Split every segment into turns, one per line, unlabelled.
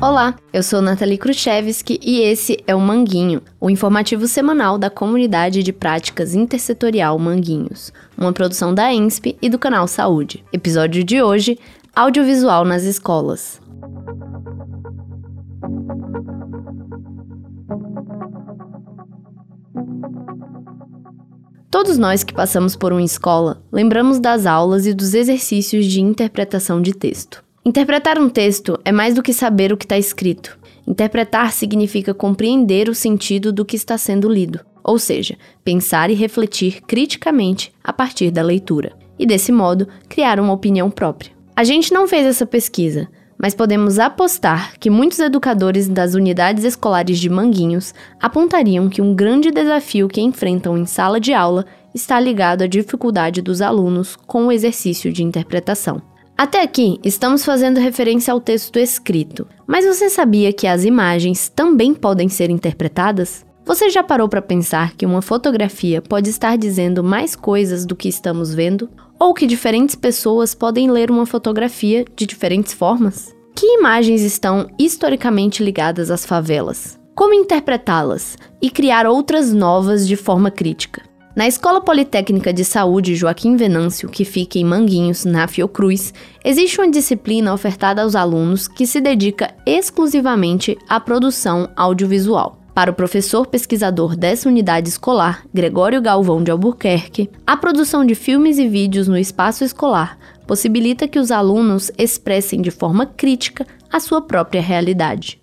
Olá, eu sou Nathalie Kruszewski e esse é o Manguinho, o informativo semanal da comunidade de práticas intersetorial Manguinhos, uma produção da ENSP e do canal Saúde. Episódio de hoje: Audiovisual nas escolas. Todos nós que passamos por uma escola lembramos das aulas e dos exercícios de interpretação de texto. Interpretar um texto é mais do que saber o que está escrito. Interpretar significa compreender o sentido do que está sendo lido, ou seja, pensar e refletir criticamente a partir da leitura, e desse modo criar uma opinião própria. A gente não fez essa pesquisa, mas podemos apostar que muitos educadores das unidades escolares de Manguinhos apontariam que um grande desafio que enfrentam em sala de aula está ligado à dificuldade dos alunos com o exercício de interpretação. Até aqui, estamos fazendo referência ao texto escrito, mas você sabia que as imagens também podem ser interpretadas? Você já parou para pensar que uma fotografia pode estar dizendo mais coisas do que estamos vendo? Ou que diferentes pessoas podem ler uma fotografia de diferentes formas? Que imagens estão historicamente ligadas às favelas? Como interpretá-las e criar outras novas de forma crítica? Na Escola Politécnica de Saúde Joaquim Venâncio, que fica em Manguinhos, na Fiocruz, existe uma disciplina ofertada aos alunos que se dedica exclusivamente à produção audiovisual. Para o professor pesquisador dessa unidade escolar, Gregório Galvão de Albuquerque, a produção de filmes e vídeos no espaço escolar possibilita que os alunos expressem de forma crítica a sua própria realidade.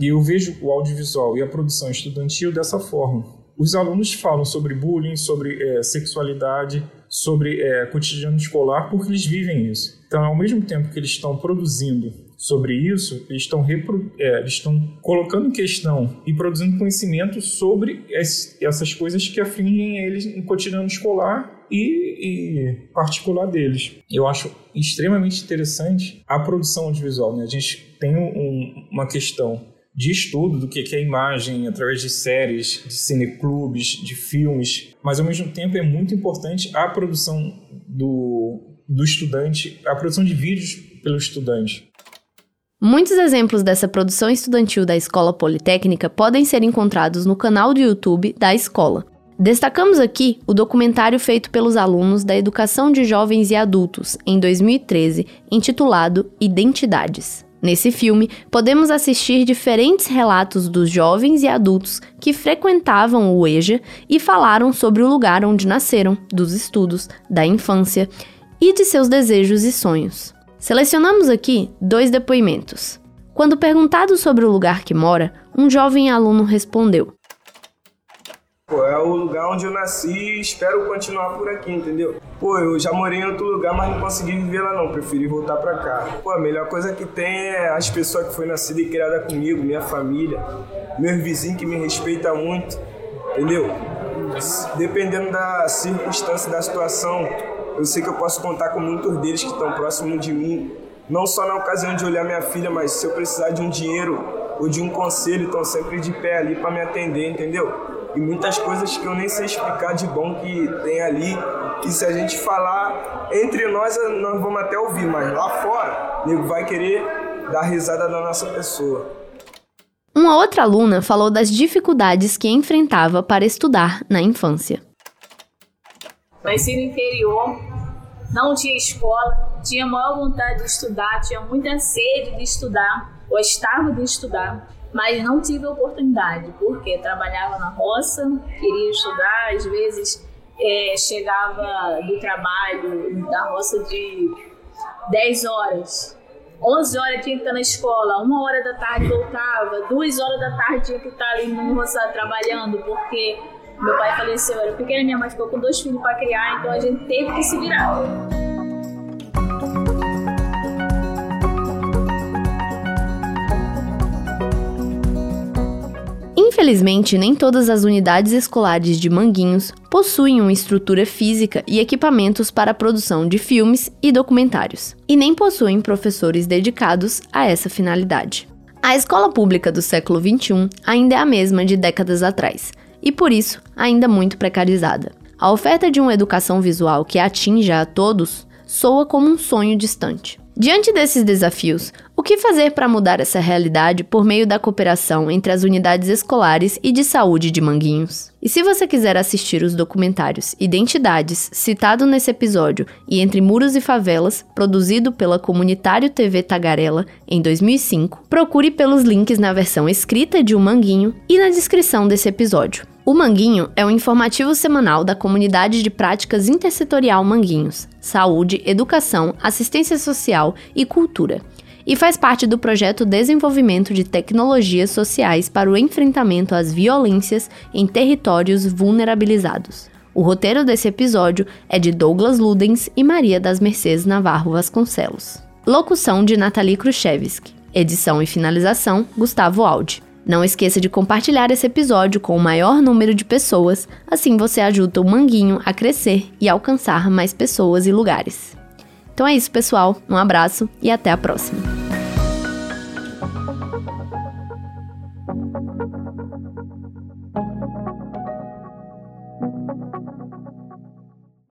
E eu vejo o audiovisual e a produção estudantil dessa forma os alunos falam sobre bullying, sobre é, sexualidade, sobre é, cotidiano escolar, porque eles vivem isso. Então, ao mesmo tempo que eles estão produzindo sobre isso, eles estão, repro, é, eles estão colocando em questão e produzindo conhecimento sobre es, essas coisas que afligem eles no cotidiano escolar e, e, particular deles. Eu acho extremamente interessante a produção audiovisual. Né? A gente tem um, uma questão de estudo do que é imagem através de séries, de cineclubes, de filmes, mas ao mesmo tempo é muito importante a produção do, do estudante, a produção de vídeos pelo estudante.
Muitos exemplos dessa produção estudantil da Escola Politécnica podem ser encontrados no canal do YouTube da escola. Destacamos aqui o documentário feito pelos alunos da Educação de Jovens e Adultos em 2013, intitulado Identidades. Nesse filme, podemos assistir diferentes relatos dos jovens e adultos que frequentavam o EJA e falaram sobre o lugar onde nasceram, dos estudos, da infância e de seus desejos e sonhos. Selecionamos aqui dois depoimentos. Quando perguntado sobre o lugar que mora, um jovem aluno respondeu:
Pô, é o lugar onde eu nasci e espero continuar por aqui, entendeu? Pô, eu já morei em outro lugar, mas não consegui viver lá não, preferi voltar pra cá. Pô, a melhor coisa que tem é as pessoas que foi nascida e criada comigo, minha família, meus vizinhos que me respeitam muito, entendeu? Dependendo da circunstância, da situação, eu sei que eu posso contar com muitos deles que estão próximos de mim. Não só na ocasião de olhar minha filha, mas se eu precisar de um dinheiro ou de um conselho, estão sempre de pé ali para me atender, entendeu? e muitas coisas que eu nem sei explicar de bom que tem ali. Que se a gente falar entre nós, nós vamos até ouvir, mas lá fora, nego vai querer dar risada da nossa pessoa.
Uma outra aluna falou das dificuldades que enfrentava para estudar na infância.
Nasci no interior, não tinha escola, tinha maior vontade de estudar, tinha muita sede de estudar, gostava de estudar mas não tive oportunidade, porque trabalhava na roça, queria estudar, às vezes é, chegava do trabalho da roça de 10 horas, 11 horas tinha que estar na escola, uma hora da tarde voltava, duas horas da tarde tinha que estar ali no roça trabalhando, porque meu pai faleceu, era pequena, minha mãe ficou com dois filhos para criar, então a gente teve que se virar.
Infelizmente, nem todas as unidades escolares de Manguinhos possuem uma estrutura física e equipamentos para a produção de filmes e documentários, e nem possuem professores dedicados a essa finalidade. A escola pública do século XXI ainda é a mesma de décadas atrás, e por isso ainda muito precarizada. A oferta de uma educação visual que atinja a todos soa como um sonho distante. Diante desses desafios, o que fazer para mudar essa realidade por meio da cooperação entre as unidades escolares e de saúde de Manguinhos? E se você quiser assistir os documentários Identidades, citado nesse episódio, e Entre Muros e Favelas, produzido pela Comunitário TV Tagarela em 2005, procure pelos links na versão escrita de O Manguinho e na descrição desse episódio. O Manguinho é um informativo semanal da comunidade de práticas intersetorial Manguinhos, saúde, educação, assistência social e cultura, e faz parte do projeto Desenvolvimento de Tecnologias Sociais para o Enfrentamento às Violências em Territórios Vulnerabilizados. O roteiro desse episódio é de Douglas Ludens e Maria das Mercedes Navarro Vasconcelos. Locução de Nathalie Khrushchevsky. Edição e finalização, Gustavo Aldi. Não esqueça de compartilhar esse episódio com o maior número de pessoas, assim você ajuda o Manguinho a crescer e alcançar mais pessoas e lugares. Então é isso, pessoal. Um abraço e até a próxima.